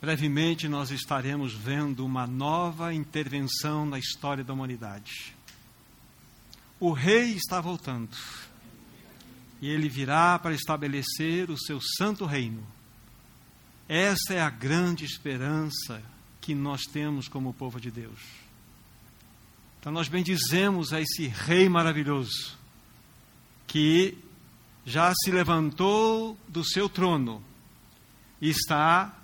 brevemente nós estaremos vendo uma nova intervenção na história da humanidade. O rei está voltando e ele virá para estabelecer o seu santo reino. Essa é a grande esperança que nós temos como povo de Deus. Então nós bendizemos a esse rei maravilhoso que já se levantou do seu trono e está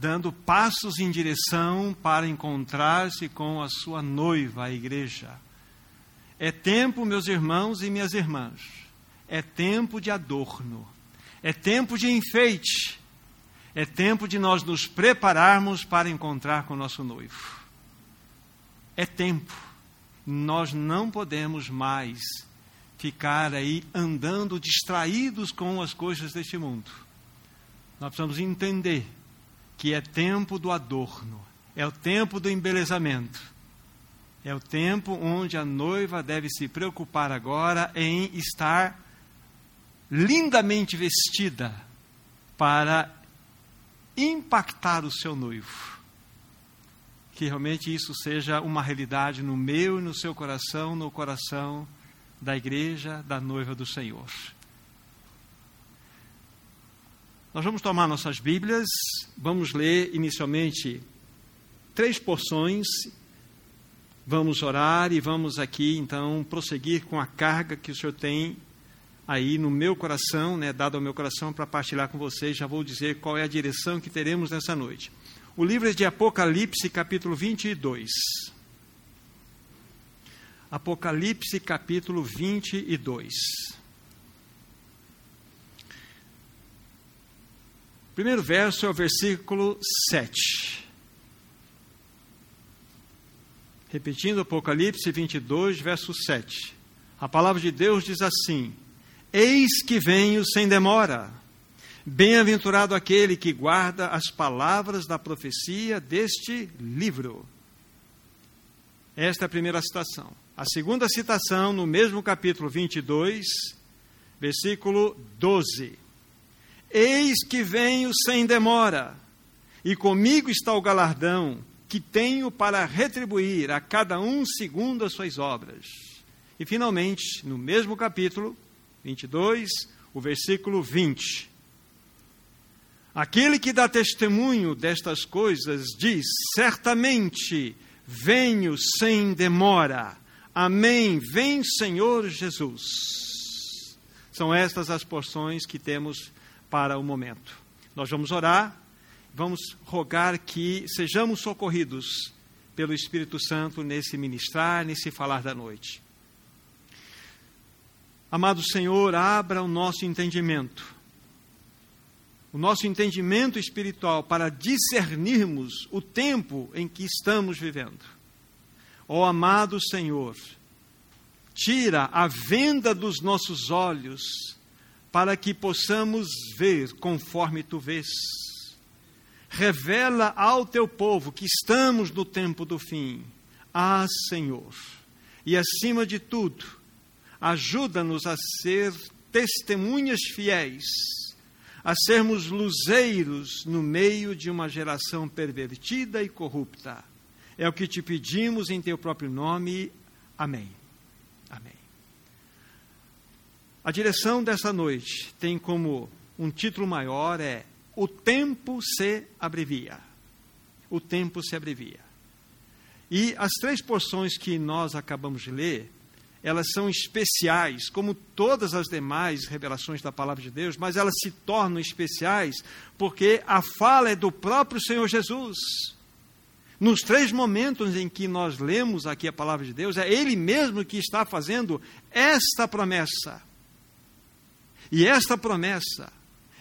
dando passos em direção para encontrar-se com a sua noiva, a igreja. É tempo, meus irmãos e minhas irmãs, é tempo de adorno, é tempo de enfeite, é tempo de nós nos prepararmos para encontrar com o nosso noivo. É tempo, nós não podemos mais ficar aí andando distraídos com as coisas deste mundo. Nós precisamos entender que é tempo do adorno, é o tempo do embelezamento. É o tempo onde a noiva deve se preocupar agora em estar lindamente vestida para impactar o seu noivo. Que realmente isso seja uma realidade no meu e no seu coração, no coração da igreja, da noiva do Senhor. Nós vamos tomar nossas Bíblias, vamos ler inicialmente três porções, vamos orar e vamos aqui então prosseguir com a carga que o Senhor tem aí no meu coração, né, dado ao meu coração para partilhar com vocês. Já vou dizer qual é a direção que teremos nessa noite. O livro é de Apocalipse, capítulo 22. Apocalipse, capítulo 22. Primeiro verso é o versículo 7. Repetindo Apocalipse 22, verso 7. A palavra de Deus diz assim: Eis que venho sem demora. Bem-aventurado aquele que guarda as palavras da profecia deste livro. Esta é a primeira citação. A segunda citação, no mesmo capítulo 22, versículo 12. Eis que venho sem demora, e comigo está o galardão que tenho para retribuir a cada um segundo as suas obras. E finalmente, no mesmo capítulo 22, o versículo 20. Aquele que dá testemunho destas coisas diz: Certamente venho sem demora. Amém. Vem, Senhor Jesus. São estas as porções que temos para o momento. Nós vamos orar, vamos rogar que sejamos socorridos pelo Espírito Santo nesse ministrar, nesse falar da noite. Amado Senhor, abra o nosso entendimento, o nosso entendimento espiritual para discernirmos o tempo em que estamos vivendo. Ó oh, amado Senhor, tira a venda dos nossos olhos para que possamos ver conforme tu vês. Revela ao teu povo que estamos no tempo do fim. Ah, Senhor, e acima de tudo, ajuda-nos a ser testemunhas fiéis, a sermos luzeiros no meio de uma geração pervertida e corrupta. É o que te pedimos em teu próprio nome. Amém. Amém. A direção dessa noite tem como um título maior é O tempo se abrevia. O tempo se abrevia. E as três porções que nós acabamos de ler, elas são especiais, como todas as demais revelações da palavra de Deus, mas elas se tornam especiais porque a fala é do próprio Senhor Jesus. Nos três momentos em que nós lemos aqui a palavra de Deus, é Ele mesmo que está fazendo esta promessa. E esta promessa,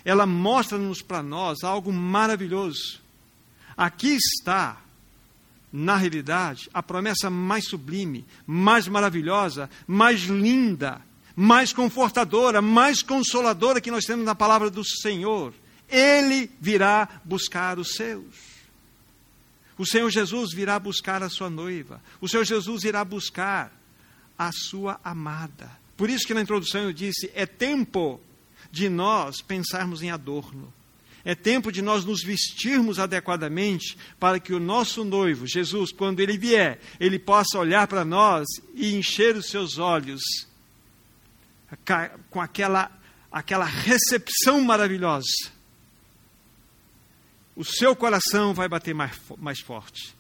ela mostra-nos para nós algo maravilhoso. Aqui está, na realidade, a promessa mais sublime, mais maravilhosa, mais linda, mais confortadora, mais consoladora que nós temos na palavra do Senhor. Ele virá buscar os seus. O Senhor Jesus virá buscar a sua noiva. O Senhor Jesus irá buscar a sua amada. Por isso que na introdução eu disse: é tempo de nós pensarmos em adorno. É tempo de nós nos vestirmos adequadamente para que o nosso noivo, Jesus, quando ele vier, ele possa olhar para nós e encher os seus olhos com aquela, aquela recepção maravilhosa. O seu coração vai bater mais, mais forte.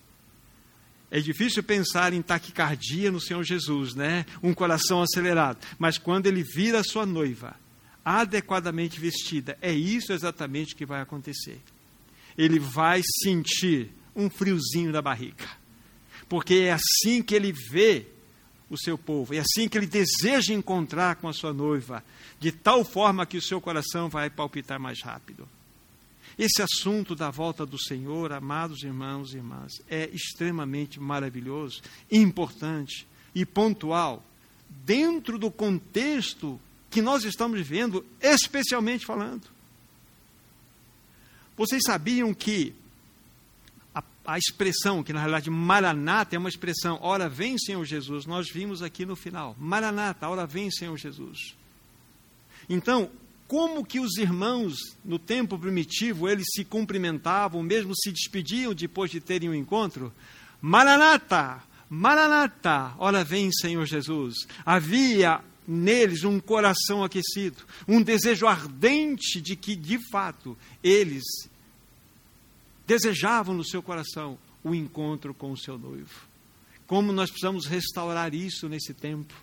É difícil pensar em taquicardia no Senhor Jesus, né? Um coração acelerado. Mas quando ele vira a sua noiva, adequadamente vestida, é isso exatamente que vai acontecer. Ele vai sentir um friozinho na barriga. Porque é assim que ele vê o seu povo, é assim que ele deseja encontrar com a sua noiva, de tal forma que o seu coração vai palpitar mais rápido. Esse assunto da volta do Senhor, amados irmãos e irmãs, é extremamente maravilhoso, importante e pontual, dentro do contexto que nós estamos vivendo, especialmente falando. Vocês sabiam que a, a, expressão, que na realidade Maranata é uma expressão, ora vem Senhor Jesus, nós vimos aqui no final. Maranata, ora vem Senhor Jesus. Então, como que os irmãos no tempo primitivo eles se cumprimentavam, mesmo se despediam depois de terem um encontro? Maranata, Maranata, ora vem Senhor Jesus. Havia neles um coração aquecido, um desejo ardente de que, de fato, eles desejavam no seu coração o encontro com o seu noivo. Como nós precisamos restaurar isso nesse tempo?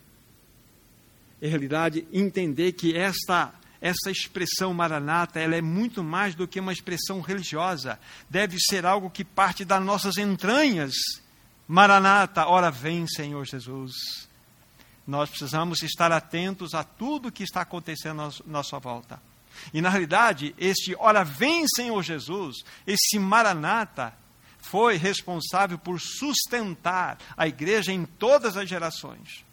Em realidade, entender que esta essa expressão maranata, ela é muito mais do que uma expressão religiosa. Deve ser algo que parte das nossas entranhas. Maranata, ora vem, Senhor Jesus. Nós precisamos estar atentos a tudo que está acontecendo à nossa volta. E na realidade, este ora vem, Senhor Jesus, esse maranata, foi responsável por sustentar a igreja em todas as gerações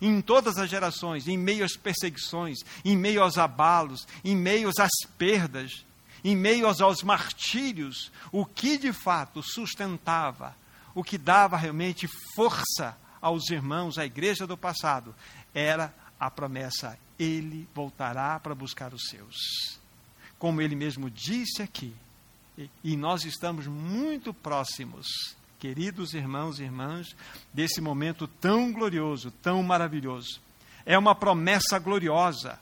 em todas as gerações, em meio às perseguições, em meio aos abalos, em meio às perdas, em meio aos martírios, o que de fato sustentava, o que dava realmente força aos irmãos, à igreja do passado, era a promessa: Ele voltará para buscar os seus. Como ele mesmo disse aqui, e nós estamos muito próximos queridos irmãos e irmãs, desse momento tão glorioso, tão maravilhoso. É uma promessa gloriosa,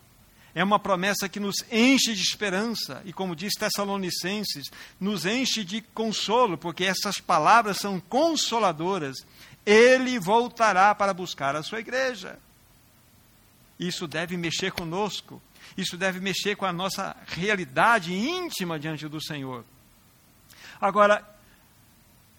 é uma promessa que nos enche de esperança e, como diz Tessalonicenses, nos enche de consolo, porque essas palavras são consoladoras. Ele voltará para buscar a sua igreja. Isso deve mexer conosco, isso deve mexer com a nossa realidade íntima diante do Senhor. Agora,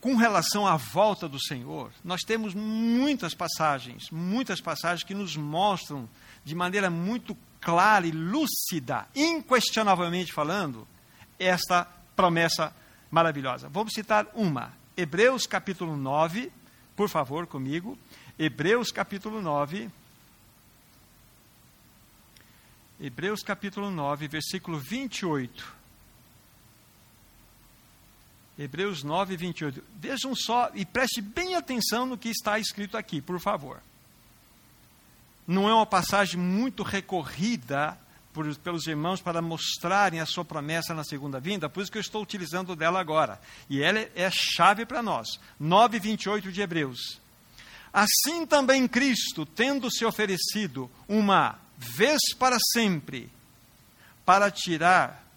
com relação à volta do Senhor, nós temos muitas passagens, muitas passagens que nos mostram de maneira muito clara e lúcida, inquestionavelmente falando, esta promessa maravilhosa. Vamos citar uma. Hebreus capítulo 9, por favor, comigo. Hebreus capítulo 9. Hebreus capítulo 9, versículo 28. Hebreus 9, 28. Vejam só e preste bem atenção no que está escrito aqui, por favor. Não é uma passagem muito recorrida por, pelos irmãos para mostrarem a sua promessa na segunda vinda, por isso que eu estou utilizando dela agora. E ela é, é chave para nós. 9, 28 de Hebreus. Assim também Cristo, tendo se oferecido uma vez para sempre, para tirar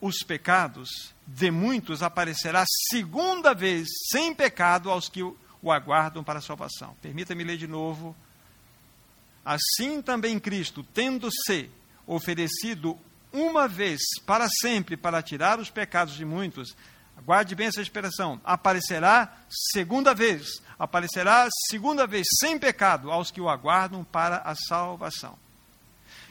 os pecados, de muitos aparecerá segunda vez sem pecado aos que o aguardam para a salvação. Permita-me ler de novo. Assim também Cristo, tendo-se oferecido uma vez para sempre para tirar os pecados de muitos, guarde bem essa expressão, aparecerá segunda vez, aparecerá segunda vez sem pecado aos que o aguardam para a salvação.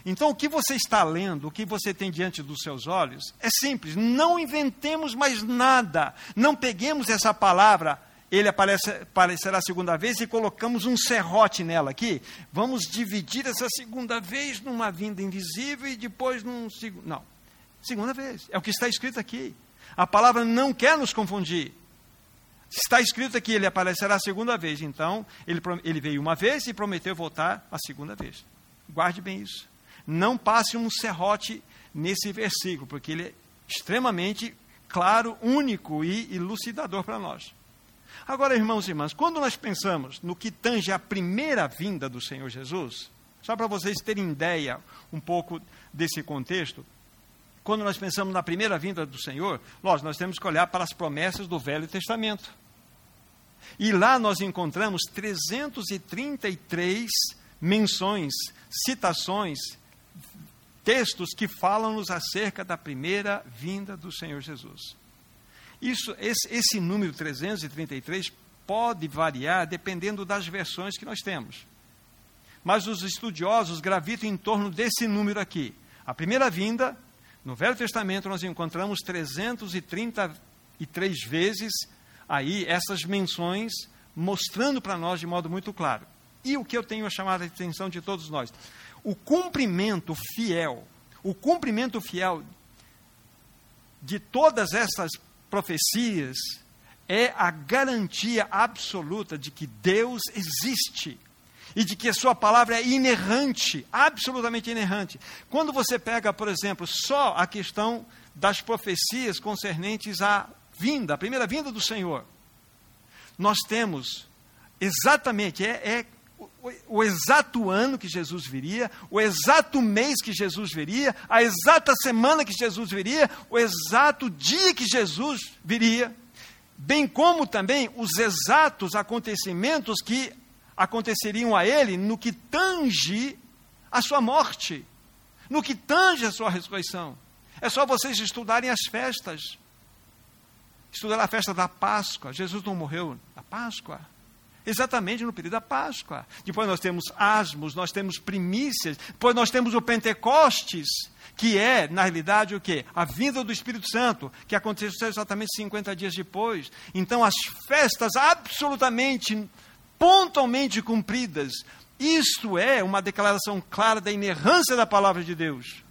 Então, o que você está lendo, o que você tem diante dos seus olhos, é simples. Não inventemos mais nada. Não peguemos essa palavra, ele aparece, aparecerá a segunda vez, e colocamos um serrote nela aqui. Vamos dividir essa segunda vez numa vinda invisível e depois num segundo. Não. Segunda vez. É o que está escrito aqui. A palavra não quer nos confundir. Está escrito aqui, ele aparecerá a segunda vez. Então, ele, ele veio uma vez e prometeu voltar a segunda vez. Guarde bem isso não passe um serrote nesse versículo, porque ele extremamente claro, único e elucidador para nós. Agora, irmãos e irmãs, quando nós pensamos no que tange a primeira vinda do Senhor Jesus, só para vocês terem ideia um pouco desse contexto, quando nós pensamos na primeira vinda do Senhor, lógico, nós temos que olhar para as promessas do Velho Testamento. E lá nós encontramos 333 menções, citações, textos que falam-nos acerca da primeira vinda do Senhor Jesus. Isso, esse, esse número 333 pode variar dependendo das versões que nós temos. Mas os estudiosos gravitam em torno desse número aqui. A primeira vinda, no Velho Testamento, nós encontramos 333 vezes aí essas menções mostrando para nós de modo muito claro. E o que eu tenho a chamar a atenção de todos nós? O cumprimento fiel, o cumprimento fiel de todas essas profecias é a garantia absoluta de que Deus existe e de que a sua palavra é inerrante, absolutamente inerrante. Quando você pega, por exemplo, só a questão das profecias concernentes à vinda, a primeira vinda do Senhor, nós temos exatamente, é, é o, exato ano que Jesus viria, o exato mês que Jesus viria, a exata semana que Jesus viria, o exato dia que Jesus viria, bem como também os exatos acontecimentos que aconteceriam a ele no que tange a sua morte, no que tange a sua ressurreição. É só vocês estudarem as festas. Estudar a festa da Páscoa. Jesus não morreu na Páscoa exatamente no período da Páscoa. Depois nós temos asmos, nós temos primícias, depois nós temos o Pentecostes, que é, na realidade, o que? A vinda do Espírito Santo, que aconteceu exatamente 50 dias depois. Então, as festas absolutamente, pontualmente cumpridas, isto é uma declaração clara da inerrância da palavra de Deus,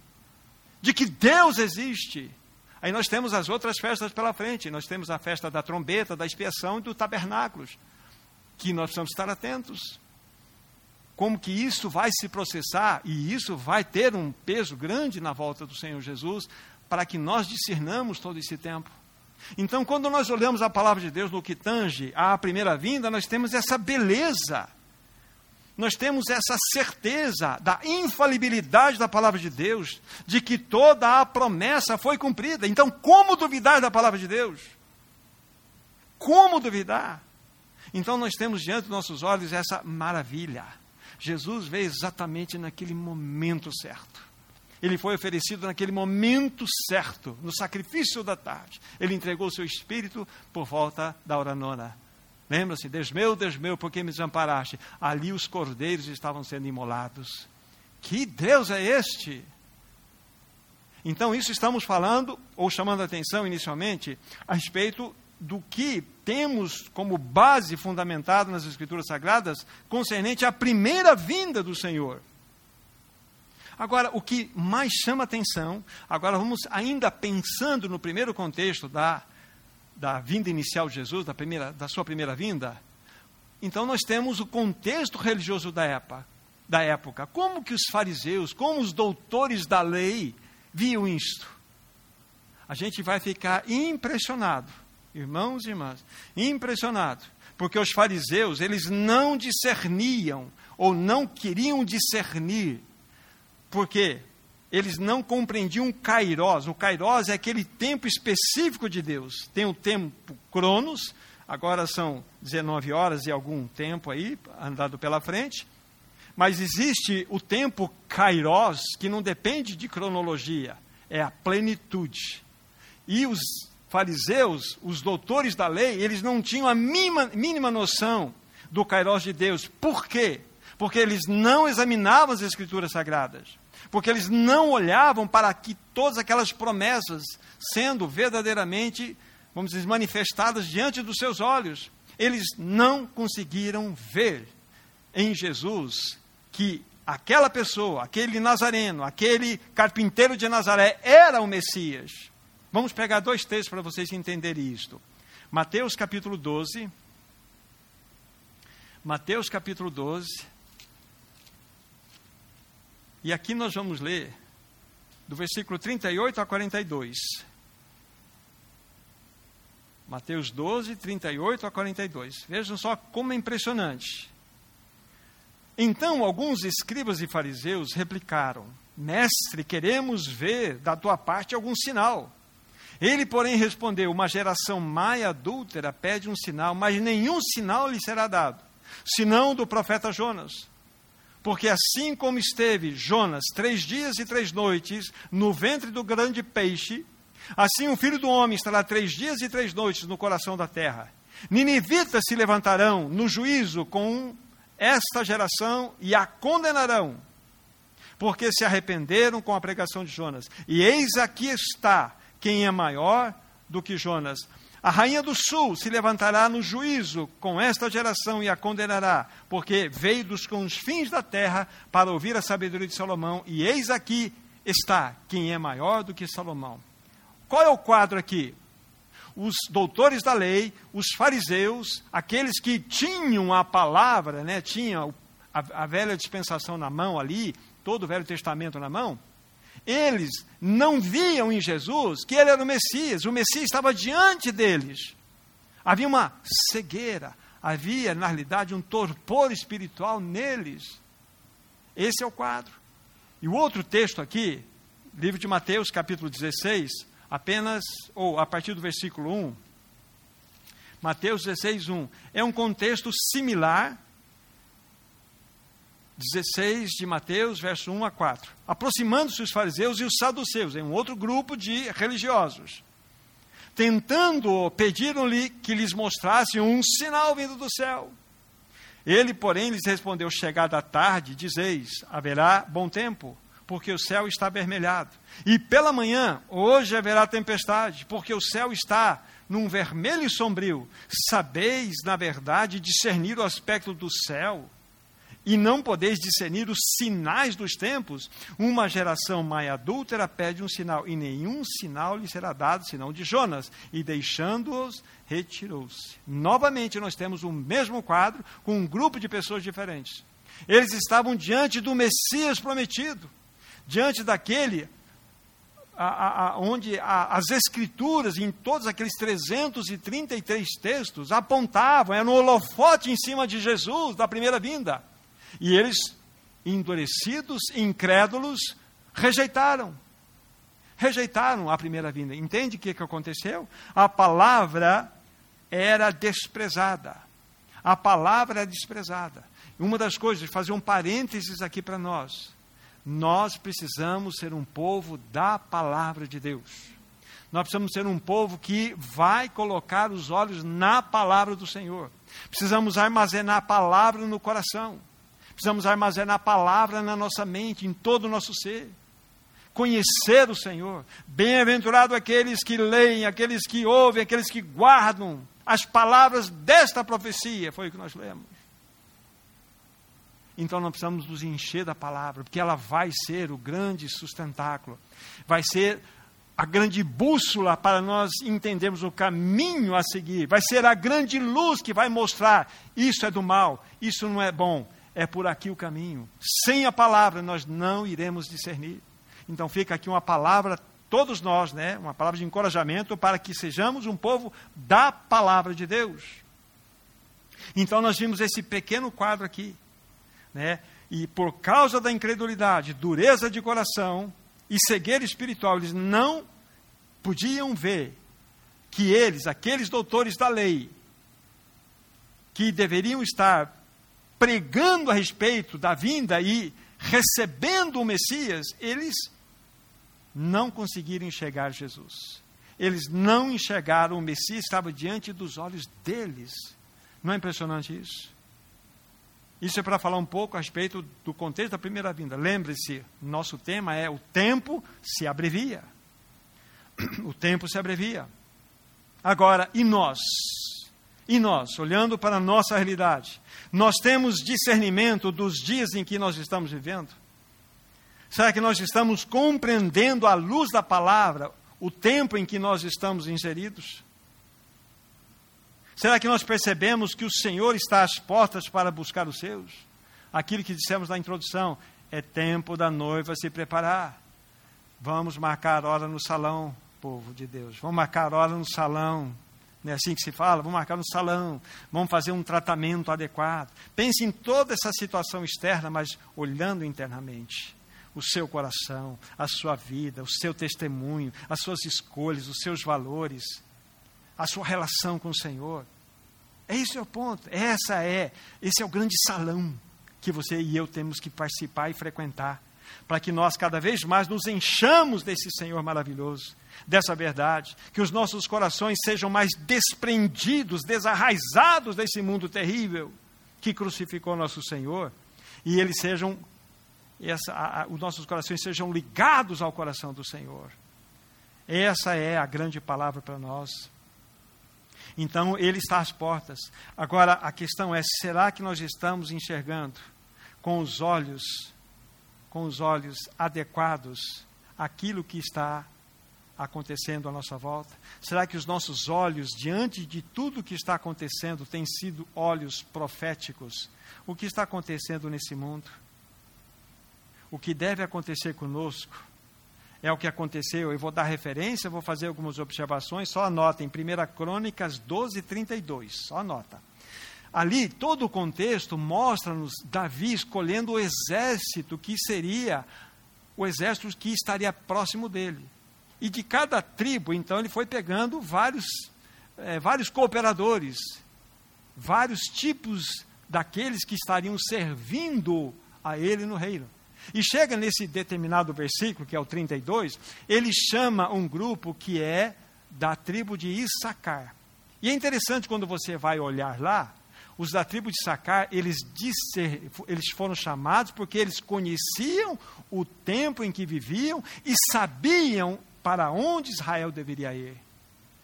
de que Deus existe. Aí nós temos as outras festas pela frente. Nós temos a festa da trombeta, da expiação e do tabernáculos que nós precisamos estar atentos. Como que isso vai se processar e isso vai ter um peso grande na volta do Senhor Jesus, para que nós discernamos todo esse tempo. Então, quando nós olhamos a palavra de Deus no que tange à primeira vinda, nós temos essa beleza, nós temos essa certeza da infalibilidade da palavra de Deus, de que toda a promessa foi cumprida. Então, como duvidar da palavra de Deus? Como duvidar? Então nós temos diante dos nossos olhos essa maravilha. Jesus veio exatamente naquele momento certo. Ele foi oferecido naquele momento certo, no sacrifício da tarde. Ele entregou seu espírito por volta da hora nona. Lembra-se, Deus meu, Deus meu, por que me desamparaste? Ali os cordeiros estavam sendo imolados. Que Deus é este? Então, isso estamos falando, ou chamando a atenção inicialmente, a respeito do que temos como base fundamentada nas Escrituras Sagradas concernente à primeira vinda do Senhor. Agora, o que mais chama atenção, agora vamos ainda pensando no primeiro contexto da, da vinda inicial de Jesus, da, primeira, da sua primeira vinda, então nós temos o contexto religioso da época, da época. Como que os fariseus, como os doutores da lei viam isto? A gente vai ficar impressionado irmãos e irmãs, impressionado, porque os fariseus, eles não discerniam ou não queriam discernir, porque eles não compreendiam o kairos. O kairos é aquele tempo específico de Deus. Tem o tempo cronos, agora são 19 horas e algum tempo aí andado pela frente. Mas existe o tempo kairos, que não depende de cronologia, é a plenitude. E os fariseus, os doutores da lei, eles não tinham a mínima, mínima noção do Kairos de Deus. Por quê? Porque eles não examinavam as Escrituras Sagradas. Porque eles não olhavam para que todas aquelas promessas sendo verdadeiramente, vamos dizer, manifestadas diante dos seus olhos. Eles não conseguiram ver em Jesus que aquela pessoa, aquele nazareno, aquele carpinteiro de Nazaré era o Messias. Vamos pegar dois textos para vocês entenderem isto. Mateus capítulo 12. Mateus capítulo 12. E aqui nós vamos ler do versículo 38 a 42. Mateus 12, 38 a 42. Vejam só como é impressionante. Então alguns escribas e fariseus replicaram: Mestre, queremos ver da tua parte algum sinal. Ele, porém, respondeu: Uma geração má e adúltera pede um sinal, mas nenhum sinal lhe será dado, senão do profeta Jonas. Porque assim como esteve Jonas três dias e três noites no ventre do grande peixe, Assim o filho do homem estará três dias e três noites no coração da terra. Ninivitas se levantarão no juízo com esta geração e a condenarão, porque se arrependeram com a pregação de Jonas. E eis aqui está quem é maior do que Jonas. A rainha do sul se levantará no juízo com esta geração e a condenará, porque veio dos confins da terra para ouvir a sabedoria de Salomão, e eis aqui está quem é maior do que Salomão. Qual é o quadro aqui? Os doutores da lei, os fariseus, aqueles que tinham a palavra, né, tinham a, a velha dispensação na mão ali, todo o Velho Testamento na mão, eles não viam em Jesus que ele era o Messias, o Messias estava diante deles. Havia uma cegueira, havia, na realidade, um torpor espiritual neles. Esse é o quadro. E o outro texto aqui, livro de Mateus, capítulo 16, apenas, ou a partir do versículo 1, Mateus 16, 1, é um contexto similar, 16 de Mateus, verso 1 a 4. Aproximando-se os fariseus e os saduceus, em um outro grupo de religiosos, tentando, pediram-lhe que lhes mostrasse um sinal vindo do céu. Ele, porém, lhes respondeu: Chegada a tarde, dizeis: haverá bom tempo porque o céu está avermelhado. E pela manhã, hoje haverá tempestade, porque o céu está num vermelho sombrio. Sabeis, na verdade, discernir o aspecto do céu, e não podeis discernir os sinais dos tempos. Uma geração mais adúltera pede um sinal, e nenhum sinal lhe será dado, senão de Jonas. E deixando-os, retirou-se. Novamente, nós temos o mesmo quadro, com um grupo de pessoas diferentes. Eles estavam diante do Messias prometido diante daquele a, a, a, onde as escrituras, em todos aqueles 333 textos, apontavam, era no holofote em cima de Jesus, da primeira vinda. E eles, endurecidos, incrédulos, rejeitaram. Rejeitaram a primeira vinda. Entende o que, que aconteceu? A palavra era desprezada. A palavra era desprezada. Uma das coisas, fazer um parênteses aqui para nós nós precisamos ser um povo da palavra de Deus. Nós precisamos ser um povo que vai colocar os olhos na palavra do Senhor. Precisamos armazenar a palavra no coração. Precisamos armazenar a palavra na nossa mente, em todo o nosso ser. Conhecer o Senhor. Bem-aventurado aqueles que leem, aqueles que ouvem, aqueles que guardam as palavras desta profecia. Foi o que nós lemos. Então nós precisamos nos encher da palavra, porque ela vai ser o grande sustentáculo, vai ser a grande bússola para nós entendermos o caminho a seguir, vai ser a grande luz que vai mostrar isso é do mal, isso não é bom, é por aqui o caminho. Sem a palavra nós não iremos discernir. Então fica aqui uma palavra todos nós, né, uma palavra de encorajamento para que sejamos um povo da palavra de Deus. Então nós vimos esse pequeno quadro aqui né? E por causa da incredulidade, dureza de coração e cegueira espiritual, eles não podiam ver que eles, aqueles doutores da lei, que deveriam estar pregando a respeito da vinda e recebendo o Messias, eles não conseguiram enxergar Jesus. Eles não enxergaram o Messias, estava diante dos olhos deles. Não é impressionante isso? Isso é para falar um pouco a respeito do contexto da primeira vinda. Lembre-se, nosso tema é o tempo se abrevia. O tempo se abrevia. Agora, e nós? E nós, olhando para a nossa realidade, nós temos discernimento dos dias em que nós estamos vivendo? Será que nós estamos compreendendo à luz da palavra o tempo em que nós estamos inseridos? Será que nós percebemos que o Senhor está às portas para buscar os seus? Aquilo que dissemos na introdução, é tempo da noiva se preparar. Vamos marcar hora no salão, povo de Deus. Vamos marcar hora no salão, É assim que se fala? Vamos marcar no salão, vamos fazer um tratamento adequado. Pense em toda essa situação externa, mas olhando internamente. O seu coração, a sua vida, o seu testemunho, as suas escolhas, os seus valores, a sua relação com o Senhor. Esse é o ponto. Essa é, esse é o grande salão que você e eu temos que participar e frequentar, para que nós cada vez mais nos enchamos desse Senhor maravilhoso, dessa verdade, que os nossos corações sejam mais desprendidos, desarraizados desse mundo terrível que crucificou nosso Senhor, e eles sejam, essa, a, a, os nossos corações sejam ligados ao coração do Senhor. Essa é a grande palavra para nós. Então, ele está às portas. Agora, a questão é: será que nós estamos enxergando com os olhos, com os olhos adequados, aquilo que está acontecendo à nossa volta? Será que os nossos olhos, diante de tudo que está acontecendo, têm sido olhos proféticos? O que está acontecendo nesse mundo? O que deve acontecer conosco? é o que aconteceu. Eu vou dar referência, vou fazer algumas observações, só anota em 1 Crônicas 12, 32, só anota. Ali, todo o contexto mostra-nos Davi escolhendo o exército que seria o exército que estaria próximo dele. E de cada tribo, então, ele foi pegando vários, é, vários cooperadores, vários tipos daqueles que estariam servindo a ele no reino. E chega nesse determinado versículo, que é o 32, ele chama um grupo que é da tribo de Issacar. E é interessante quando você vai olhar lá, os da tribo de Issacar, eles, disser, eles foram chamados porque eles conheciam o tempo em que viviam e sabiam para onde Israel deveria ir.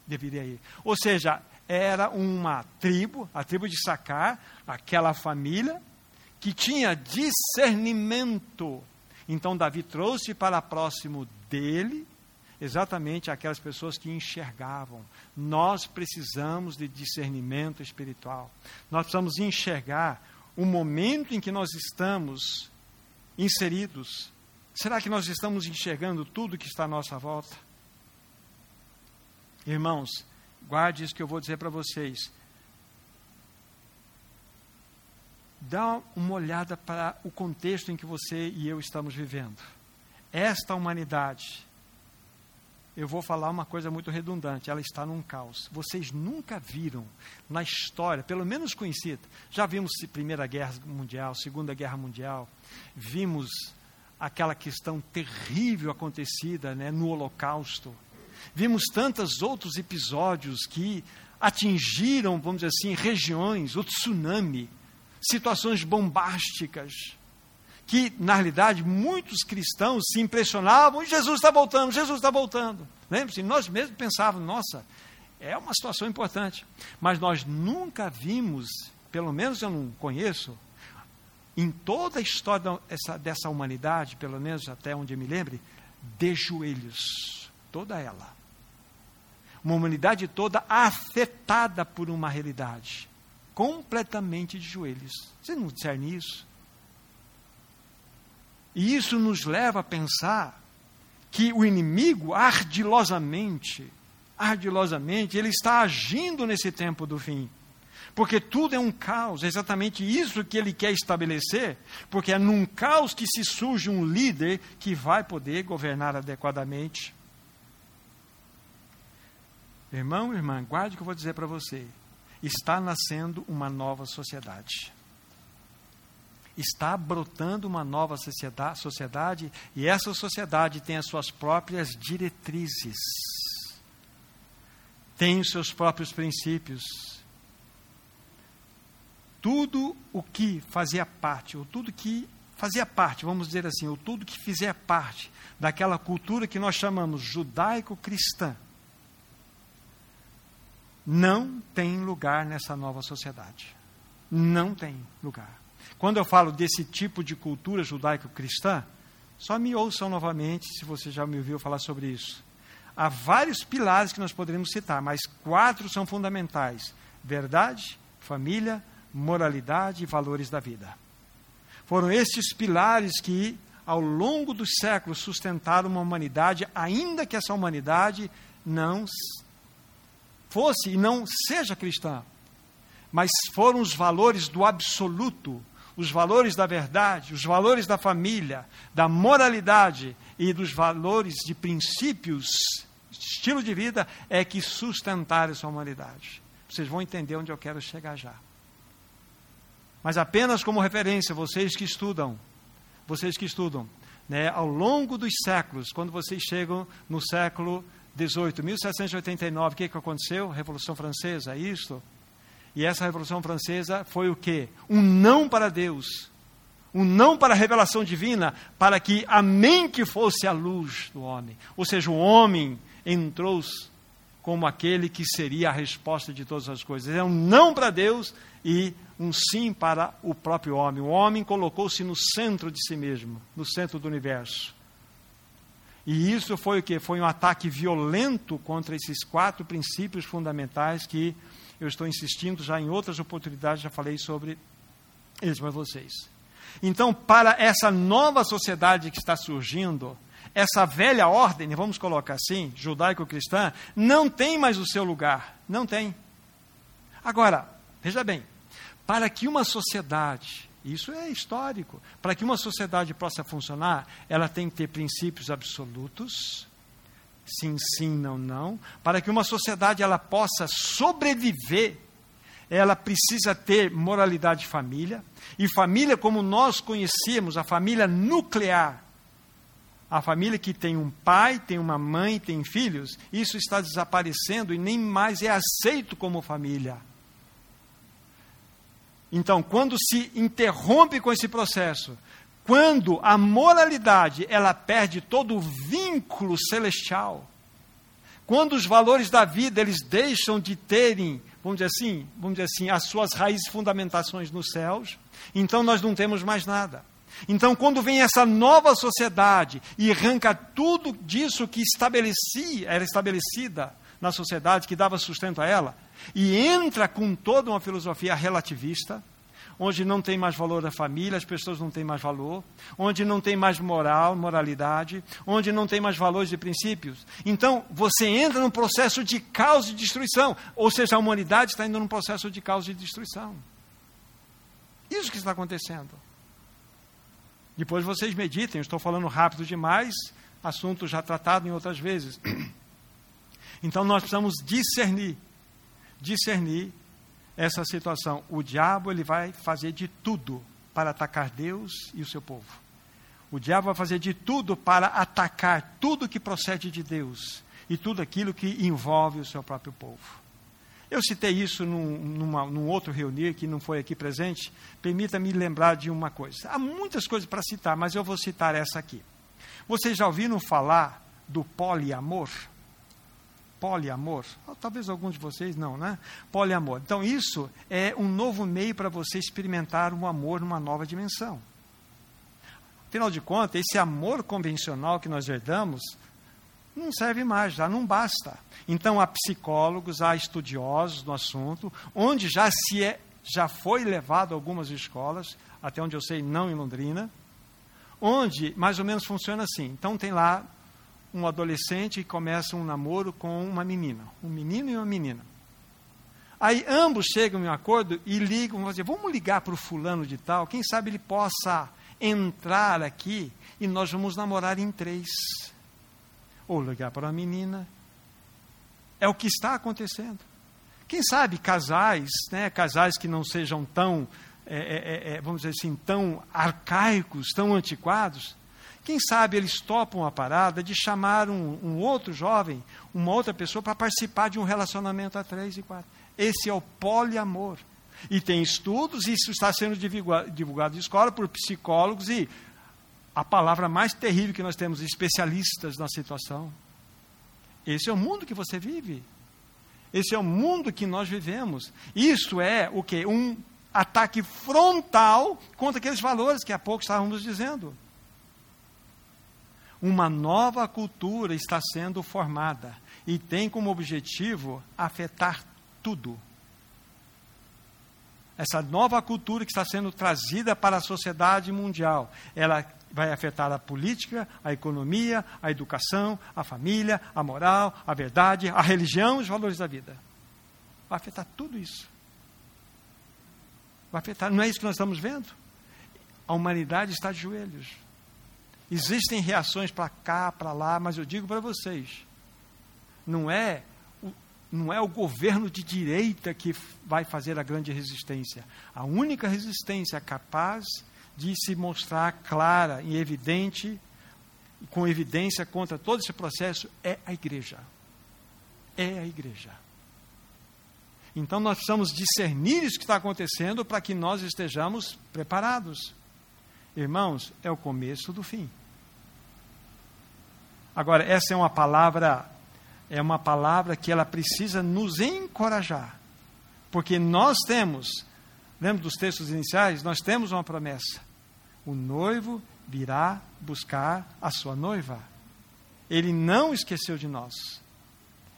Deveria ir. Ou seja, era uma tribo, a tribo de Issacar, aquela família, que tinha discernimento. Então Davi trouxe para próximo dele exatamente aquelas pessoas que enxergavam. Nós precisamos de discernimento espiritual. Nós precisamos enxergar o momento em que nós estamos inseridos. Será que nós estamos enxergando tudo que está à nossa volta? Irmãos, guarde isso que eu vou dizer para vocês. dá uma olhada para o contexto em que você e eu estamos vivendo. Esta humanidade, eu vou falar uma coisa muito redundante, ela está num caos. Vocês nunca viram na história, pelo menos conhecida, já vimos Primeira Guerra Mundial, Segunda Guerra Mundial, vimos aquela questão terrível acontecida né, no Holocausto, vimos tantos outros episódios que atingiram, vamos dizer assim, regiões, o tsunami, situações bombásticas, que, na realidade, muitos cristãos se impressionavam, Jesus está voltando, Jesus está voltando. Lembre-se, nós mesmos pensávamos, nossa, é uma situação importante. Mas nós nunca vimos, pelo menos eu não conheço, em toda a história dessa, dessa humanidade, pelo menos até onde eu me lembre, de joelhos, toda ela. Uma humanidade toda afetada por uma realidade completamente de joelhos. Você não discerne isso? E isso nos leva a pensar que o inimigo ardilosamente, ardilosamente, ele está agindo nesse tempo do fim. Porque tudo é um caos, é exatamente isso que ele quer estabelecer, porque é num caos que se surge um líder que vai poder governar adequadamente. Irmão, irmã, guarde o que eu vou dizer para você está nascendo uma nova sociedade. Está brotando uma nova sociedade, sociedade e essa sociedade tem as suas próprias diretrizes, tem os seus próprios princípios. Tudo o que fazia parte, ou tudo que fazia parte, vamos dizer assim, ou tudo que fizia parte daquela cultura que nós chamamos judaico-cristã, não tem lugar nessa nova sociedade. Não tem lugar. Quando eu falo desse tipo de cultura judaico-cristã, só me ouçam novamente se você já me ouviu falar sobre isso. Há vários pilares que nós poderíamos citar, mas quatro são fundamentais: verdade, família, moralidade e valores da vida. Foram estes pilares que, ao longo dos séculos, sustentaram uma humanidade, ainda que essa humanidade não fosse e não seja cristã, mas foram os valores do absoluto, os valores da verdade, os valores da família, da moralidade e dos valores de princípios, estilo de vida, é que sustentaram essa humanidade. Vocês vão entender onde eu quero chegar já. Mas apenas como referência, vocês que estudam, vocês que estudam, né, ao longo dos séculos, quando vocês chegam no século 18, 1789, o que, que aconteceu? Revolução Francesa, isso? E essa Revolução Francesa foi o quê? Um não para Deus, um não para a revelação divina, para que a mente fosse a luz do homem. Ou seja, o homem entrou como aquele que seria a resposta de todas as coisas. É um não para Deus e um sim para o próprio homem. O homem colocou-se no centro de si mesmo, no centro do universo. E isso foi o que? Foi um ataque violento contra esses quatro princípios fundamentais que eu estou insistindo já em outras oportunidades, já falei sobre eles para vocês. Então, para essa nova sociedade que está surgindo, essa velha ordem, vamos colocar assim, judaico-cristã, não tem mais o seu lugar. Não tem. Agora, veja bem, para que uma sociedade, isso é histórico, para que uma sociedade possa funcionar, ela tem que ter princípios absolutos, sim, sim, não, não. Para que uma sociedade ela possa sobreviver, ela precisa ter moralidade de família, e família como nós conhecemos, a família nuclear, a família que tem um pai, tem uma mãe, tem filhos, isso está desaparecendo e nem mais é aceito como família. Então, quando se interrompe com esse processo, quando a moralidade ela perde todo o vínculo celestial, quando os valores da vida eles deixam de terem, vamos dizer assim, vamos dizer assim, as suas raízes fundamentações nos céus, então nós não temos mais nada. Então, quando vem essa nova sociedade e arranca tudo disso que estabelecia, era estabelecida na sociedade, que dava sustento a ela, e entra com toda uma filosofia relativista, onde não tem mais valor da família, as pessoas não têm mais valor, onde não tem mais moral, moralidade, onde não tem mais valores e princípios. Então, você entra num processo de caos e destruição, ou seja, a humanidade está indo num processo de caos e destruição. Isso que está acontecendo. Depois vocês meditem, estou falando rápido demais, assunto já tratado em outras vezes. Então nós precisamos discernir, discernir essa situação. O diabo ele vai fazer de tudo para atacar Deus e o seu povo. O diabo vai fazer de tudo para atacar tudo que procede de Deus e tudo aquilo que envolve o seu próprio povo. Eu citei isso num, numa, num outro reunir que não foi aqui presente. Permita-me lembrar de uma coisa. Há muitas coisas para citar, mas eu vou citar essa aqui. Vocês já ouviram falar do poliamor? Poliamor? Talvez alguns de vocês não, né? Poliamor. Então, isso é um novo meio para você experimentar o amor numa nova dimensão. Afinal de contas, esse amor convencional que nós herdamos não serve mais, já não basta. Então há psicólogos, há estudiosos no assunto, onde já se é, já foi levado a algumas escolas, até onde eu sei, não em Londrina, onde mais ou menos funciona assim. Então tem lá um adolescente que começa um namoro com uma menina, um menino e uma menina. Aí ambos chegam em um acordo e ligam, vão dizer, vamos ligar para o fulano de tal, quem sabe ele possa entrar aqui e nós vamos namorar em três ou ligar para a menina. É o que está acontecendo. Quem sabe casais, né, casais que não sejam tão, é, é, é, vamos dizer assim, tão arcaicos, tão antiquados, quem sabe eles topam a parada de chamar um, um outro jovem, uma outra pessoa, para participar de um relacionamento a três e quatro. Esse é o poliamor. E tem estudos, isso está sendo divulgado, divulgado em escola por psicólogos e a palavra mais terrível que nós temos, especialistas na situação. Esse é o mundo que você vive. Esse é o mundo que nós vivemos. Isso é o que? Um ataque frontal contra aqueles valores que há pouco estávamos dizendo. Uma nova cultura está sendo formada e tem como objetivo afetar tudo. Essa nova cultura que está sendo trazida para a sociedade mundial, ela vai afetar a política, a economia, a educação, a família, a moral, a verdade, a religião os valores da vida. vai afetar tudo isso. Vai afetar, não é isso que nós estamos vendo? A humanidade está de joelhos. Existem reações para cá, para lá, mas eu digo para vocês, não é o, não é o governo de direita que vai fazer a grande resistência. A única resistência capaz de se mostrar clara e evidente, com evidência contra todo esse processo, é a igreja. É a igreja. Então nós precisamos discernir isso que está acontecendo para que nós estejamos preparados. Irmãos, é o começo do fim. Agora, essa é uma palavra, é uma palavra que ela precisa nos encorajar. Porque nós temos, lembra dos textos iniciais? Nós temos uma promessa. O noivo virá buscar a sua noiva. Ele não esqueceu de nós.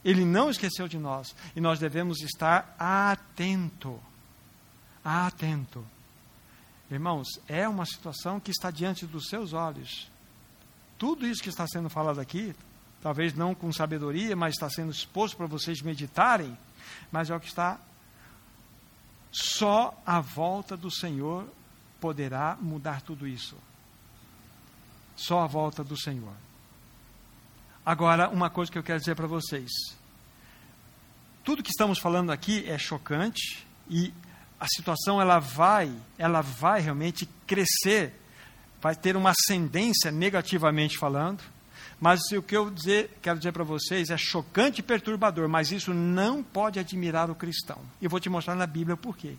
Ele não esqueceu de nós. E nós devemos estar atento. Atento. Irmãos, é uma situação que está diante dos seus olhos. Tudo isso que está sendo falado aqui, talvez não com sabedoria, mas está sendo exposto para vocês meditarem, mas é o que está. Só a volta do Senhor poderá mudar tudo isso. Só a volta do Senhor. Agora, uma coisa que eu quero dizer para vocês. Tudo que estamos falando aqui é chocante e a situação ela vai, ela vai realmente crescer vai ter uma ascendência negativamente falando. Mas o que eu dizer, quero dizer para vocês é chocante e perturbador, mas isso não pode admirar o cristão. E vou te mostrar na Bíblia por quê.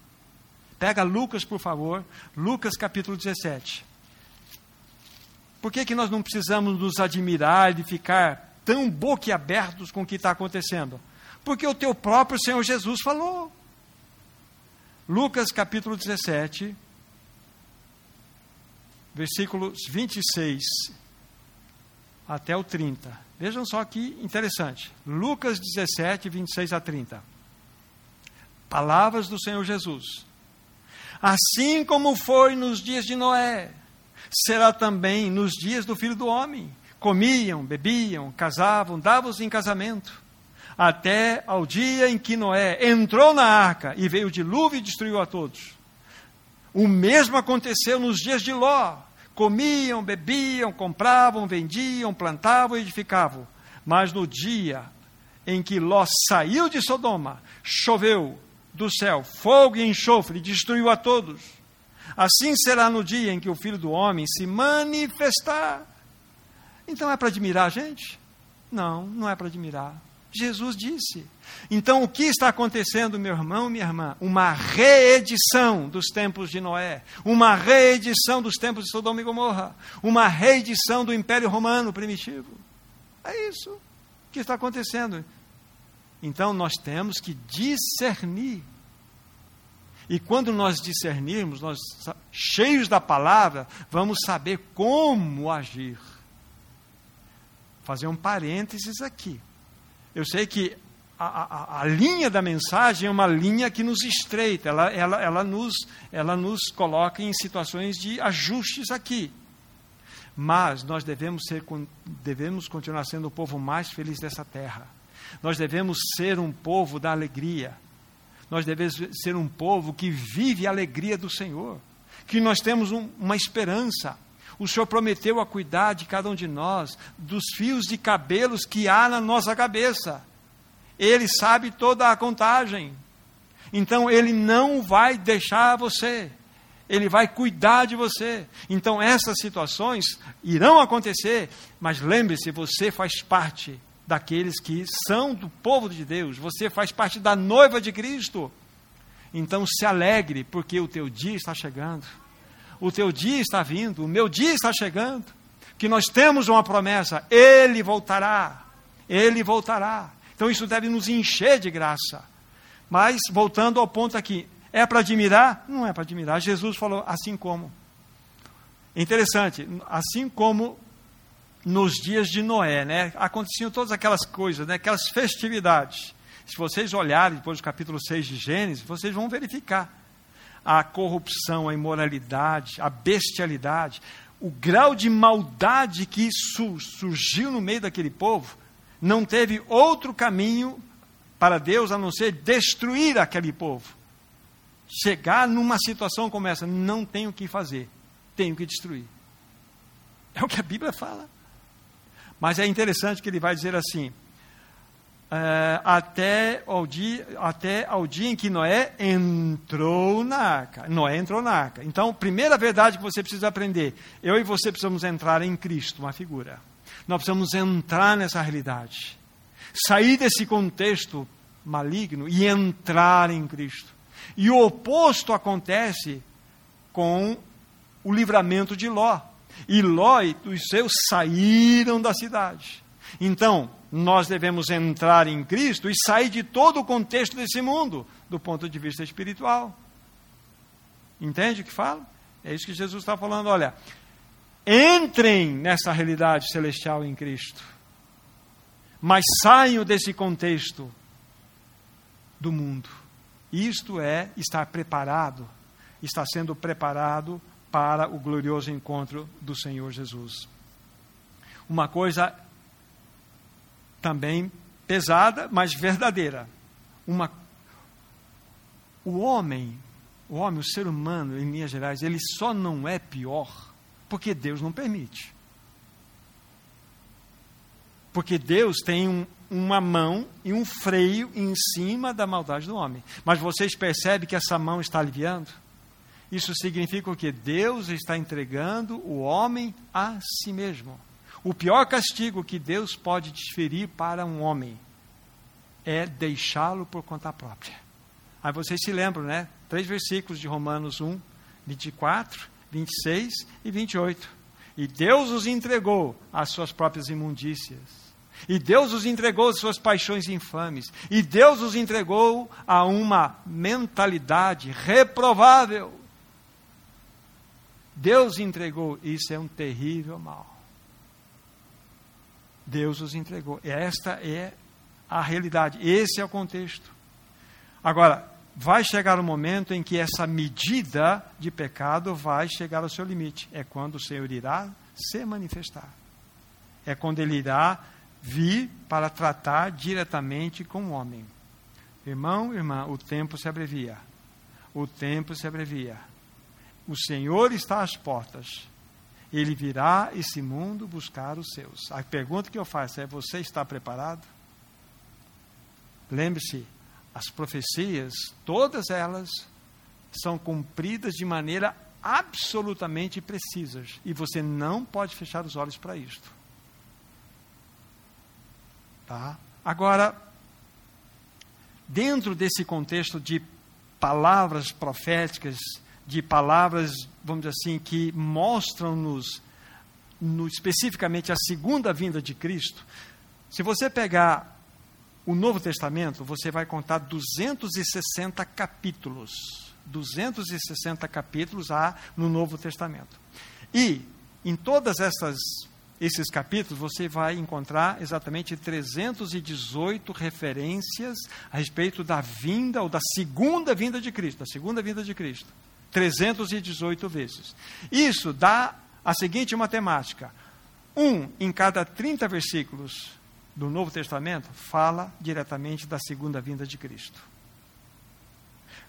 Pega Lucas, por favor, Lucas capítulo 17. Por que, que nós não precisamos nos admirar e ficar tão boquiabertos com o que está acontecendo? Porque o teu próprio Senhor Jesus falou. Lucas capítulo 17, versículos 26 até o 30. Vejam só que interessante. Lucas 17, 26 a 30. Palavras do Senhor Jesus. Assim como foi nos dias de Noé, será também nos dias do filho do homem. Comiam, bebiam, casavam, davam-se em casamento, até ao dia em que Noé entrou na arca e veio o dilúvio e destruiu a todos. O mesmo aconteceu nos dias de Ló. Comiam, bebiam, compravam, vendiam, plantavam e edificavam. Mas no dia em que Ló saiu de Sodoma, choveu do céu fogo e enxofre destruiu a todos. Assim será no dia em que o filho do homem se manifestar. Então é para admirar gente? Não, não é para admirar. Jesus disse. Então, o que está acontecendo, meu irmão, minha irmã? Uma reedição dos tempos de Noé, uma reedição dos tempos de Sodoma e Gomorra, uma reedição do Império Romano primitivo. É isso que está acontecendo. Então, nós temos que discernir. E quando nós discernirmos, nós, cheios da palavra, vamos saber como agir. Fazer um parênteses aqui. Eu sei que a, a, a, linha da mensagem é uma linha que nos estreita, ela, ela, ela, nos, ela nos coloca em situações de ajustes aqui. Mas nós devemos, ser, devemos continuar sendo o povo mais feliz dessa terra. Nós devemos ser um povo da alegria. Nós devemos ser um povo que vive a alegria do Senhor. Que nós temos um, uma esperança. O Senhor prometeu a cuidar de cada um de nós, dos fios de cabelos que há na nossa cabeça. Ele sabe toda a contagem. Então, Ele não vai deixar você. Ele vai cuidar de você. Então, essas situações irão acontecer, mas lembre-se: você faz parte daqueles que são do povo de Deus, você faz parte da noiva de Cristo. Então, se alegre, porque o teu dia está chegando o teu dia está vindo, o meu dia está chegando, que nós temos uma promessa, ele voltará, ele voltará. Então isso deve nos encher de graça. Mas, voltando ao ponto aqui, é para admirar? Não é para admirar. Jesus falou assim como. Interessante, assim como nos dias de Noé, né? Aconteciam todas aquelas coisas, né? aquelas festividades. Se vocês olharem depois do capítulo 6 de Gênesis, vocês vão verificar a corrupção, a imoralidade, a bestialidade, o grau de maldade que surgiu no meio daquele povo, não teve outro caminho para Deus a não ser destruir aquele povo. Chegar numa situação como essa, não tenho o que fazer, tenho que destruir. É o que a Bíblia fala. Mas é interessante que ele vai dizer assim: é, até, ao dia, até ao dia em que Noé entrou na arca. Noé entrou na arca. Então, primeira verdade que você precisa aprender: eu e você precisamos entrar em Cristo, uma figura. Nós precisamos entrar nessa realidade, sair desse contexto maligno e entrar em Cristo. E o oposto acontece com o livramento de Ló. E Ló e os seus saíram da cidade. Então, nós devemos entrar em Cristo e sair de todo o contexto desse mundo, do ponto de vista espiritual. Entende o que falo? É isso que Jesus está falando. Olha, entrem nessa realidade celestial em Cristo, mas saiam desse contexto do mundo. Isto é estar preparado, está sendo preparado para o glorioso encontro do Senhor Jesus. Uma coisa também pesada, mas verdadeira. Uma o homem, o homem, o ser humano, em linhas gerais, ele só não é pior porque Deus não permite. Porque Deus tem um, uma mão e um freio em cima da maldade do homem. Mas vocês percebem que essa mão está aliviando? Isso significa que Deus está entregando o homem a si mesmo. O pior castigo que Deus pode desferir para um homem é deixá-lo por conta própria. Aí vocês se lembram, né? Três versículos de Romanos 1, 24, 26 e 28. E Deus os entregou às suas próprias imundícias. E Deus os entregou às suas paixões infames. E Deus os entregou a uma mentalidade reprovável. Deus entregou. Isso é um terrível mal. Deus os entregou. Esta é a realidade, esse é o contexto. Agora, vai chegar o um momento em que essa medida de pecado vai chegar ao seu limite. É quando o Senhor irá se manifestar. É quando ele irá vir para tratar diretamente com o homem. Irmão, irmã, o tempo se abrevia. O tempo se abrevia. O Senhor está às portas ele virá esse mundo buscar os seus. A pergunta que eu faço é: você está preparado? Lembre-se, as profecias, todas elas, são cumpridas de maneira absolutamente precisas. E você não pode fechar os olhos para isto. Tá? Agora, dentro desse contexto de palavras proféticas de palavras, vamos dizer assim, que mostram-nos no, especificamente a segunda vinda de Cristo. Se você pegar o Novo Testamento, você vai contar 260 capítulos. 260 capítulos há no Novo Testamento. E em todas essas esses capítulos, você vai encontrar exatamente 318 referências a respeito da vinda ou da segunda vinda de Cristo, da segunda vinda de Cristo. 318 vezes. Isso dá a seguinte matemática: um em cada 30 versículos do Novo Testamento fala diretamente da segunda vinda de Cristo.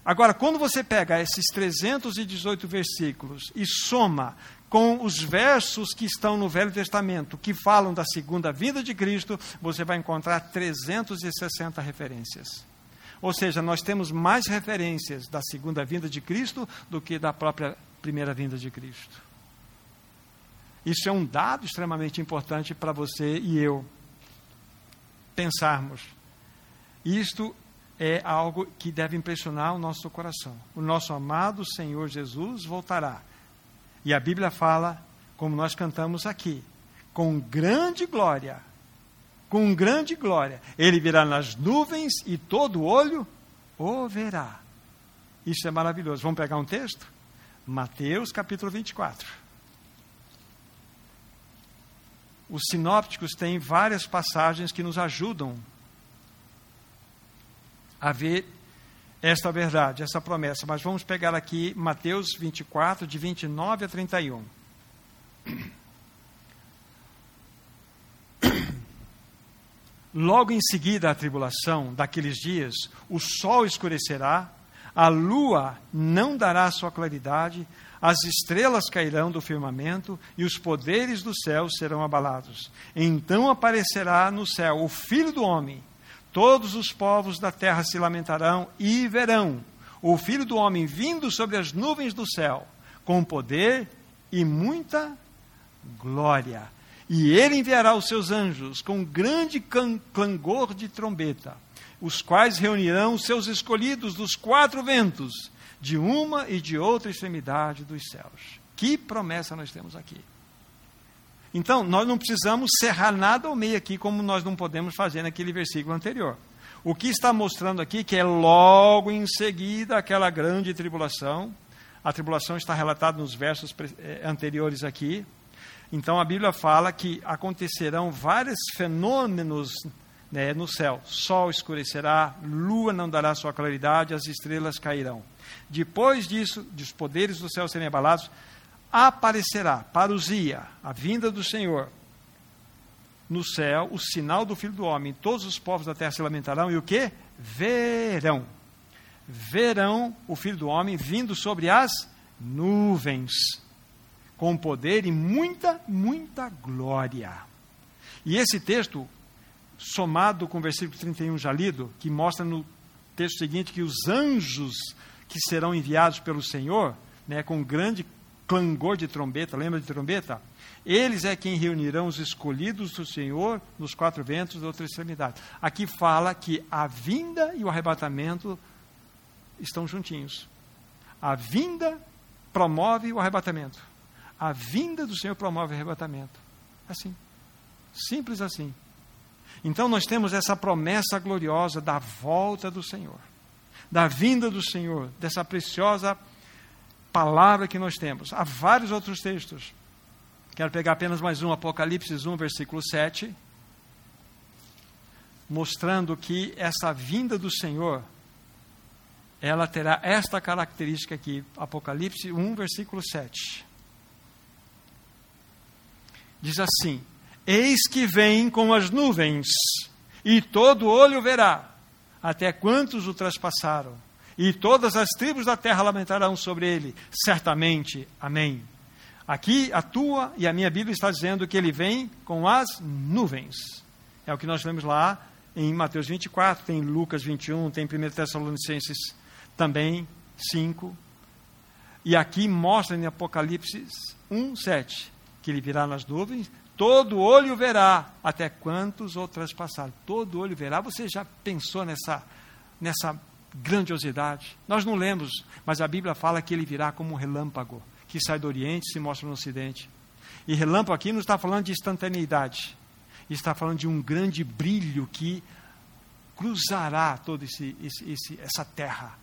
Agora, quando você pega esses 318 versículos e soma com os versos que estão no Velho Testamento, que falam da segunda vinda de Cristo, você vai encontrar 360 referências. Ou seja, nós temos mais referências da segunda vinda de Cristo do que da própria primeira vinda de Cristo. Isso é um dado extremamente importante para você e eu pensarmos. Isto é algo que deve impressionar o nosso coração. O nosso amado Senhor Jesus voltará. E a Bíblia fala, como nós cantamos aqui, com grande glória com grande glória. Ele virá nas nuvens e todo olho o verá. Isso é maravilhoso. Vamos pegar um texto? Mateus capítulo 24. Os sinópticos têm várias passagens que nos ajudam a ver esta verdade, essa promessa. Mas vamos pegar aqui Mateus 24, de 29 a 31. Logo em seguida à tribulação daqueles dias, o sol escurecerá, a lua não dará sua claridade, as estrelas cairão do firmamento e os poderes do céu serão abalados. Então aparecerá no céu o Filho do Homem. Todos os povos da terra se lamentarão e verão o Filho do Homem vindo sobre as nuvens do céu, com poder e muita glória. E ele enviará os seus anjos com grande clangor de trombeta, os quais reunirão os seus escolhidos dos quatro ventos, de uma e de outra extremidade dos céus. Que promessa nós temos aqui. Então, nós não precisamos serrar nada ao meio aqui, como nós não podemos fazer naquele versículo anterior. O que está mostrando aqui que é logo em seguida aquela grande tribulação. A tribulação está relatada nos versos eh, anteriores aqui. Então a Bíblia fala que acontecerão vários fenômenos né, no céu. Sol escurecerá, lua não dará sua claridade, as estrelas cairão. Depois disso, dos poderes do céu serem abalados, aparecerá, parousia, a vinda do Senhor. No céu, o sinal do Filho do Homem, todos os povos da terra se lamentarão e o que? Verão. Verão o Filho do Homem vindo sobre as nuvens com poder e muita, muita glória. E esse texto, somado com o versículo 31 já lido, que mostra no texto seguinte que os anjos que serão enviados pelo Senhor, né, com grande clangor de trombeta, lembra de trombeta? Eles é quem reunirão os escolhidos do Senhor nos quatro ventos da outra extremidade. Aqui fala que a vinda e o arrebatamento estão juntinhos. A vinda promove o arrebatamento a vinda do Senhor promove arrebatamento. Assim. Simples assim. Então nós temos essa promessa gloriosa da volta do Senhor, da vinda do Senhor, dessa preciosa palavra que nós temos. Há vários outros textos. Quero pegar apenas mais um, Apocalipse 1, versículo 7, mostrando que essa vinda do Senhor, ela terá esta característica aqui, Apocalipse 1, versículo 7 diz assim: Eis que vem com as nuvens, e todo olho verá, até quantos o traspassaram, e todas as tribos da terra lamentarão sobre ele, certamente. Amém. Aqui a tua e a minha Bíblia está dizendo que ele vem com as nuvens. É o que nós lemos lá em Mateus 24, tem Lucas 21, tem 1 Tessalonicenses também 5. E aqui mostra em Apocalipse 1, 7 que ele virá nas nuvens, todo olho verá, até quantos o traspassaram. Todo olho verá. Você já pensou nessa, nessa grandiosidade? Nós não lemos, mas a Bíblia fala que ele virá como um relâmpago, que sai do Oriente e se mostra no Ocidente. E relâmpago aqui não está falando de instantaneidade, está falando de um grande brilho que cruzará toda esse, esse, essa terra.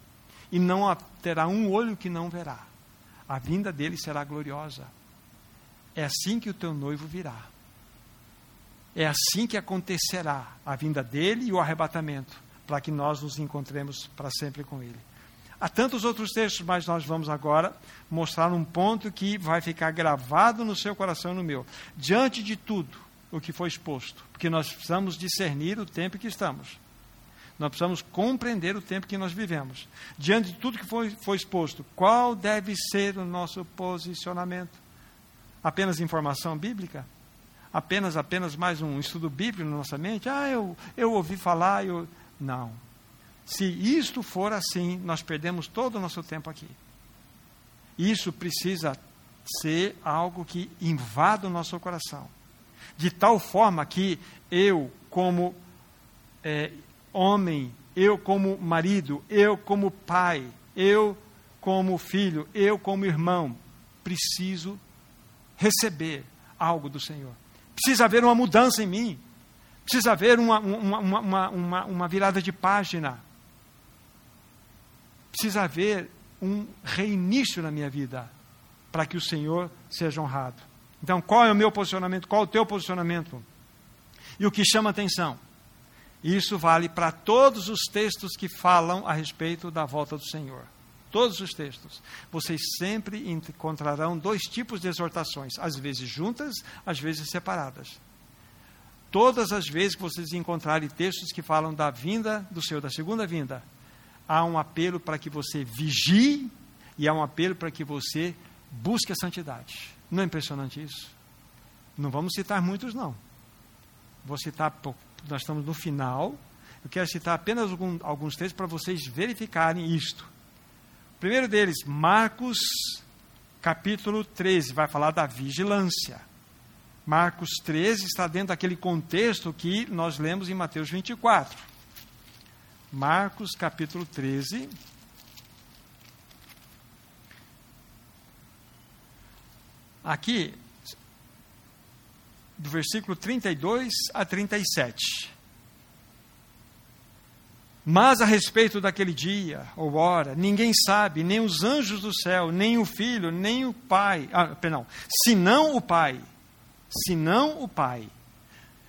E não terá um olho que não verá. A vinda dele será gloriosa. É assim que o teu noivo virá. É assim que acontecerá a vinda dele e o arrebatamento, para que nós nos encontremos para sempre com ele. Há tantos outros textos, mas nós vamos agora mostrar um ponto que vai ficar gravado no seu coração e no meu. Diante de tudo o que foi exposto, porque nós precisamos discernir o tempo que estamos. Nós precisamos compreender o tempo que nós vivemos. Diante de tudo que foi, foi exposto, qual deve ser o nosso posicionamento? Apenas informação bíblica? Apenas, apenas mais um estudo bíblico na nossa mente? Ah, eu, eu ouvi falar, eu... Não. Se isto for assim, nós perdemos todo o nosso tempo aqui. Isso precisa ser algo que invada o nosso coração. De tal forma que eu, como é, homem, eu como marido, eu como pai, eu como filho, eu como irmão, preciso receber algo do Senhor. Precisa haver uma mudança em mim. Precisa haver uma, uma, uma, uma, uma virada de página. Precisa haver um reinício na minha vida para que o Senhor seja honrado. Então, qual é o meu posicionamento? Qual é o teu posicionamento? E o que chama atenção? Isso vale para todos os textos que falam a respeito da volta do Senhor todos os textos, vocês sempre encontrarão dois tipos de exortações, às vezes juntas, às vezes separadas. Todas as vezes que vocês encontrarem textos que falam da vinda do Senhor, da segunda vinda, há um apelo para que você vigie e há um apelo para que você busque a santidade. Não é impressionante isso? Não vamos citar muitos, não. Vou citar, nós estamos no final. Eu quero citar apenas alguns textos para vocês verificarem isto. Primeiro deles, Marcos, capítulo 13, vai falar da vigilância. Marcos 13 está dentro daquele contexto que nós lemos em Mateus 24. Marcos capítulo 13. Aqui, do versículo 32 a 37. Mas a respeito daquele dia ou hora, ninguém sabe, nem os anjos do céu, nem o filho, nem o pai, ah, perdão, senão o pai senão o Pai.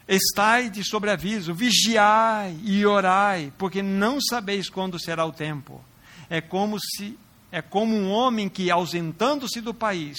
Estai de sobreaviso, vigiai e orai, porque não sabeis quando será o tempo. É como se é como um homem que ausentando-se do país,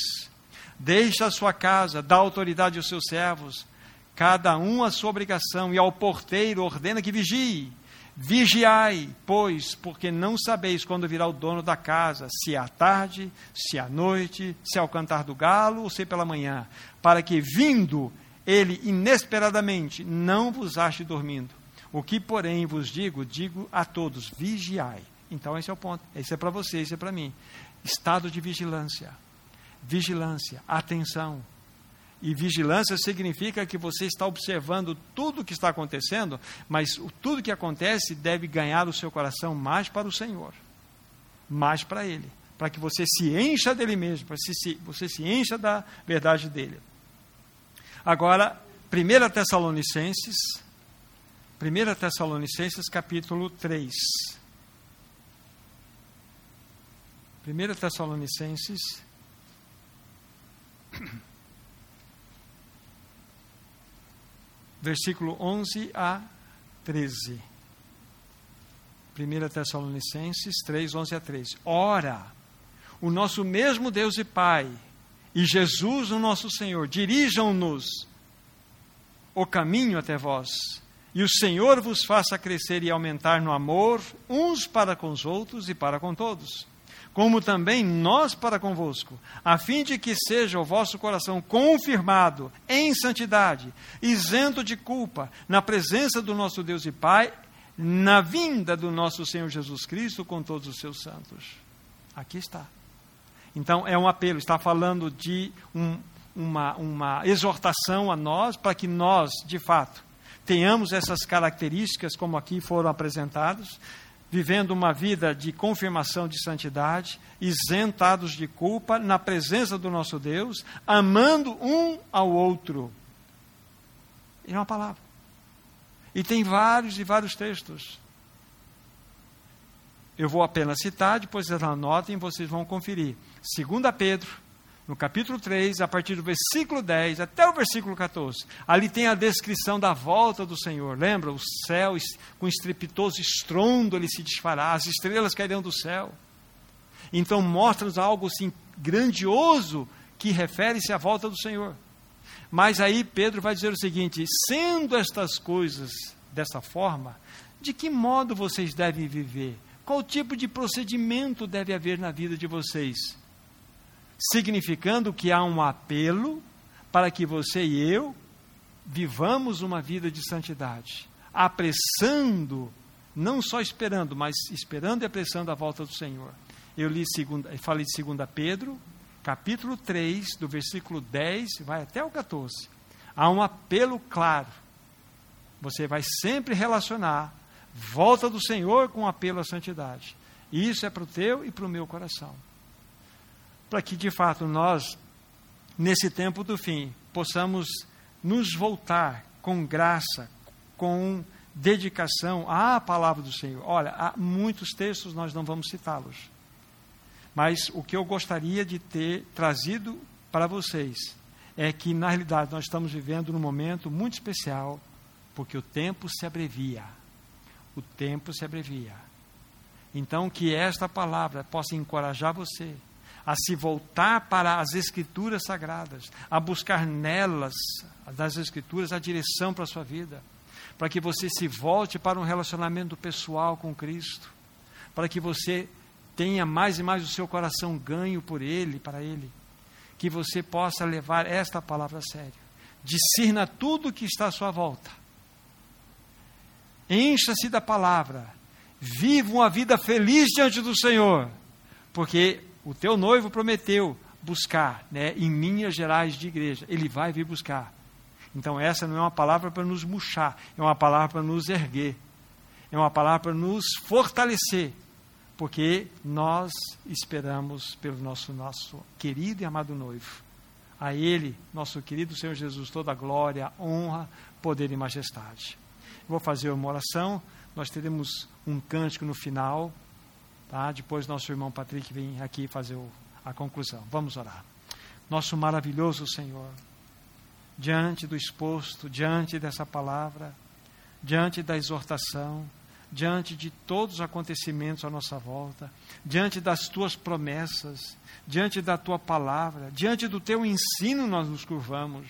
deixa a sua casa, dá autoridade aos seus servos, cada um a sua obrigação, e ao porteiro ordena que vigie. Vigiai, pois, porque não sabeis quando virá o dono da casa, se é à tarde, se é à noite, se é ao cantar do galo ou se pela manhã, para que, vindo ele inesperadamente, não vos ache dormindo. O que, porém, vos digo, digo a todos: vigiai. Então, esse é o ponto. Esse é para você, esse é para mim. Estado de vigilância. Vigilância, atenção e vigilância significa que você está observando tudo o que está acontecendo, mas tudo que acontece deve ganhar o seu coração mais para o Senhor, mais para Ele, para que você se encha dele mesmo, para que você se encha da verdade dele. Agora, 1 Tessalonicenses, 1 Tessalonicenses capítulo 3. 1 Tessalonicenses versículo 11 a 13. 1 Tessalonicenses 3, 11 a 13. Ora, o nosso mesmo Deus e Pai e Jesus, o nosso Senhor, dirijam-nos o caminho até vós, e o Senhor vos faça crescer e aumentar no amor uns para com os outros e para com todos como também nós para convosco, a fim de que seja o vosso coração confirmado em santidade, isento de culpa, na presença do nosso Deus e Pai, na vinda do nosso Senhor Jesus Cristo com todos os seus santos. Aqui está. Então, é um apelo, está falando de um, uma, uma exortação a nós, para que nós, de fato, tenhamos essas características, como aqui foram apresentadas, vivendo uma vida de confirmação de santidade, isentados de culpa, na presença do nosso Deus, amando um ao outro. É uma palavra. E tem vários e vários textos. Eu vou apenas citar, depois vocês anotem e vocês vão conferir. 2 Pedro, no capítulo 3, a partir do versículo 10 até o versículo 14. Ali tem a descrição da volta do Senhor. Lembra? O céu com estrepitoso estrondo ele se desfará, as estrelas cairão do céu. Então mostra-nos algo assim grandioso que refere-se à volta do Senhor. Mas aí Pedro vai dizer o seguinte: sendo estas coisas dessa forma, de que modo vocês devem viver? Qual tipo de procedimento deve haver na vida de vocês? Significando que há um apelo para que você e eu vivamos uma vida de santidade, apressando, não só esperando, mas esperando e apressando a volta do Senhor. Eu li segunda, falei de 2 Pedro, capítulo 3, do versículo 10, vai até o 14. Há um apelo claro. Você vai sempre relacionar volta do Senhor com um apelo à santidade. Isso é para o teu e para o meu coração para que de fato nós, nesse tempo do fim, possamos nos voltar com graça, com dedicação à palavra do Senhor. Olha, há muitos textos, nós não vamos citá-los. Mas o que eu gostaria de ter trazido para vocês é que, na realidade, nós estamos vivendo num momento muito especial, porque o tempo se abrevia. O tempo se abrevia. Então, que esta palavra possa encorajar você a se voltar para as Escrituras sagradas, a buscar nelas, das Escrituras, a direção para a sua vida, para que você se volte para um relacionamento pessoal com Cristo, para que você tenha mais e mais o seu coração ganho por Ele, para Ele, que você possa levar esta palavra a sério. Discirna tudo o que está à sua volta. Encha-se da palavra. Viva uma vida feliz diante do Senhor, porque o teu noivo prometeu buscar, né, em linhas gerais de igreja. Ele vai vir buscar. Então, essa não é uma palavra para nos murchar, é uma palavra para nos erguer, é uma palavra para nos fortalecer, porque nós esperamos pelo nosso, nosso querido e amado noivo. A Ele, nosso querido Senhor Jesus, toda glória, honra, poder e majestade. Vou fazer uma oração, nós teremos um cântico no final. Tá? Depois nosso irmão Patrick vem aqui fazer o, a conclusão. Vamos orar. Nosso maravilhoso Senhor, diante do exposto, diante dessa palavra, diante da exortação, diante de todos os acontecimentos à nossa volta, diante das tuas promessas, diante da tua palavra, diante do teu ensino, nós nos curvamos.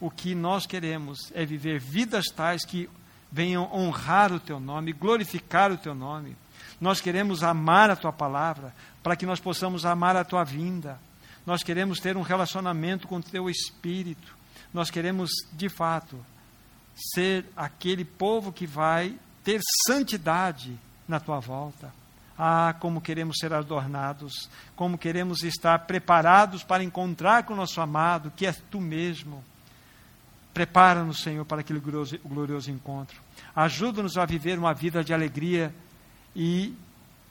O que nós queremos é viver vidas tais que venham honrar o teu nome, glorificar o teu nome nós queremos amar a tua palavra para que nós possamos amar a tua vinda. Nós queremos ter um relacionamento com o teu espírito. Nós queremos, de fato, ser aquele povo que vai ter santidade na tua volta. Ah, como queremos ser adornados, como queremos estar preparados para encontrar com o nosso amado, que é tu mesmo. Prepara-nos, Senhor, para aquele glorioso, glorioso encontro. Ajuda-nos a viver uma vida de alegria e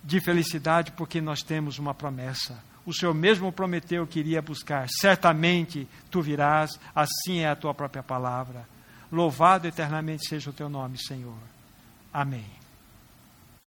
de felicidade, porque nós temos uma promessa. O Senhor mesmo prometeu que iria buscar. Certamente tu virás, assim é a tua própria palavra. Louvado eternamente seja o teu nome, Senhor. Amém.